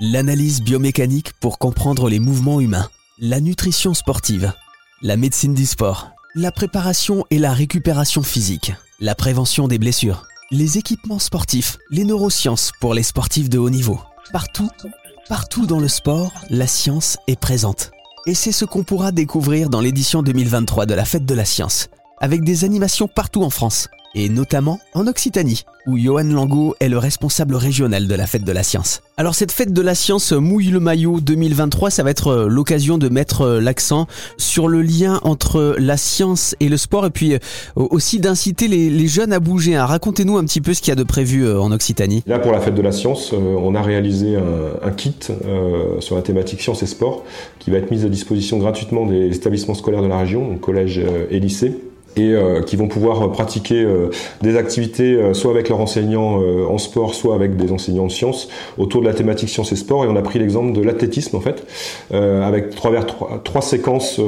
l'analyse biomécanique pour comprendre les mouvements humains, la nutrition sportive, la médecine du sport, la préparation et la récupération physique, la prévention des blessures, les équipements sportifs, les neurosciences pour les sportifs de haut niveau. Partout, partout dans le sport, la science est présente. Et c'est ce qu'on pourra découvrir dans l'édition 2023 de la Fête de la Science, avec des animations partout en France et notamment en Occitanie, où Johan Langot est le responsable régional de la fête de la science. Alors cette fête de la science mouille le maillot 2023, ça va être euh, l'occasion de mettre euh, l'accent sur le lien entre la science et le sport, et puis euh, aussi d'inciter les, jeunes à bouger. Hein. Racontez-nous un petit peu ce qu'il y a de prévu en Occitanie. Là pour la fête de la science, on a réalisé un, kit sur la thématique science et sport, qui va être mis à disposition gratuitement des établissements scolaires de la région, collèges et lycées et euh, qui vont pouvoir pratiquer euh, des activités euh, soit avec leurs enseignants en sport, soit avec des enseignants de sciences autour de la thématique sciences et sport. Et on a pris l'exemple de l'athlétisme en fait, avec trois, trois, trois séquences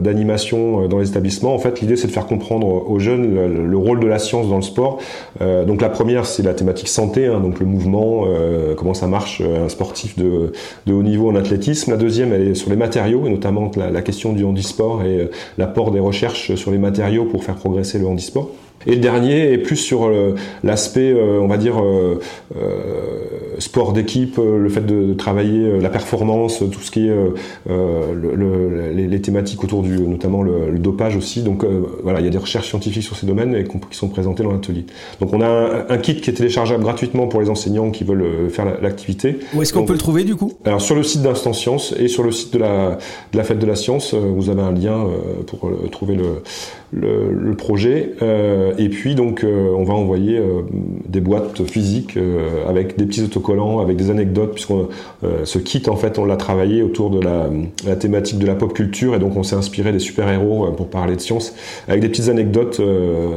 d'animation dans les établissements. En fait, l'idée c'est de faire comprendre aux jeunes le, rôle de la science dans le sport. donc la première c'est la thématique santé, hein, donc le mouvement, comment ça marche un sportif de, de, haut niveau en athlétisme. La deuxième elle est sur les matériaux et notamment la, la question du handisport et l'apport des recherches sur les matériaux pour faire progresser le handisport. Et le dernier est plus sur euh, l'aspect, euh, on va dire, euh, sport d'équipe, le fait de travailler la performance, tout ce qui est les, thématiques autour du, notamment le, dopage aussi. Donc voilà, il y a des recherches scientifiques sur ces domaines et qui sont présentées dans l'atelier. Donc on a un, kit qui est téléchargeable gratuitement pour les enseignants qui veulent faire l'activité. Où est-ce qu'on peut le trouver du coup? Alors sur le site d'Instant Science et sur le site de la, de la Fête de la Science, vous avez un lien pour trouver le, le, projet. Et puis donc euh, on va envoyer euh, des boîtes physiques euh, avec des petits autocollants, avec des anecdotes, puisque ce kit en fait on l'a travaillé autour de la, la, thématique de la pop culture et donc on s'est inspiré des super-héros pour parler de science, avec des petites anecdotes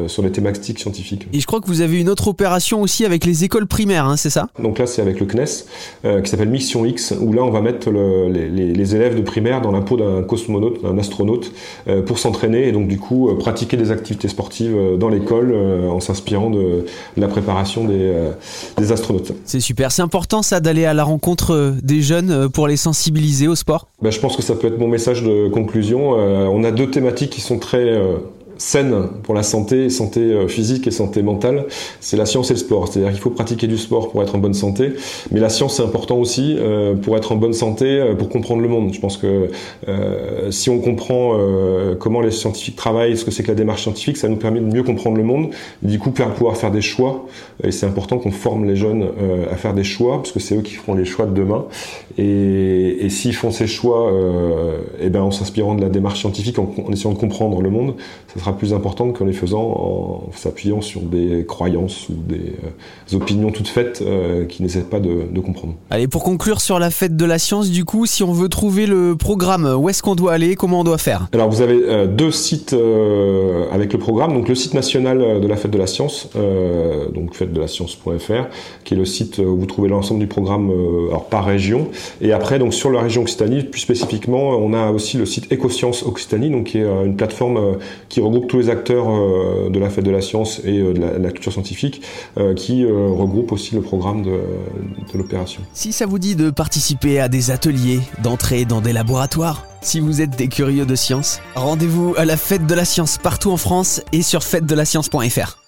sur les thématiques scientifiques. Et je crois que vous avez une autre opération aussi avec les écoles primaires, hein, c'est ça? Donc là c'est avec le CNES qui s'appelle Mission X, où là on va mettre le, les, les, élèves de primaire dans la peau d'un cosmonaute, d'un astronaute, pour s'entraîner et donc du coup pratiquer des activités sportives dans l'école euh, en s'inspirant de, la préparation euh, des, astronautes. C'est super, c'est important ça d'aller à la rencontre euh, des jeunes pour les sensibiliser au sport? Ben, Je pense que ça peut être mon message de conclusion. on a deux thématiques qui sont très saine pour la santé, santé euh, physique et santé mentale, c'est la science et le sport. C'est-à-dire qu'il faut pratiquer du sport pour être en bonne santé, mais la science c'est important aussi euh, pour être en bonne santé, euh, pour comprendre le monde. Je pense que si on comprend comment les scientifiques travaillent, ce que c'est que la démarche scientifique, ça nous permet de mieux comprendre le monde, du coup pouvoir faire des choix. Et c'est important qu'on forme les jeunes à faire des choix, parce que c'est eux qui feront les choix de demain. Et, et s'ils font ces choix, et eh ben en s'inspirant de la démarche scientifique, en, essayant de comprendre le monde, sera plus importante qu'en les faisant en s'appuyant sur des croyances ou des, euh, opinions toutes faites euh, qui n'essaient pas de, comprendre. Allez, pour conclure sur la fête de la science, du coup, si on veut trouver le programme, où est-ce qu'on doit aller Comment on doit faire? Alors, vous avez euh, deux sites avec le programme. Donc, le site national de la fête de la science, donc fête de la science.fr, qui est le site où vous trouvez l'ensemble du programme alors, par région. Et après, donc sur la région Occitanie, plus spécifiquement, on a aussi le site Écosciences Occitanie, donc qui est une plateforme qui regroupe tous les acteurs euh, de la fête de la science et euh, de la, culture scientifique euh, qui regroupe aussi le programme de, de l'opération. Si ça vous dit de participer à des ateliers, d'entrer dans des laboratoires, si vous êtes des curieux de science, rendez-vous à la fête de la science partout en France et sur fête-de-la-science.fr.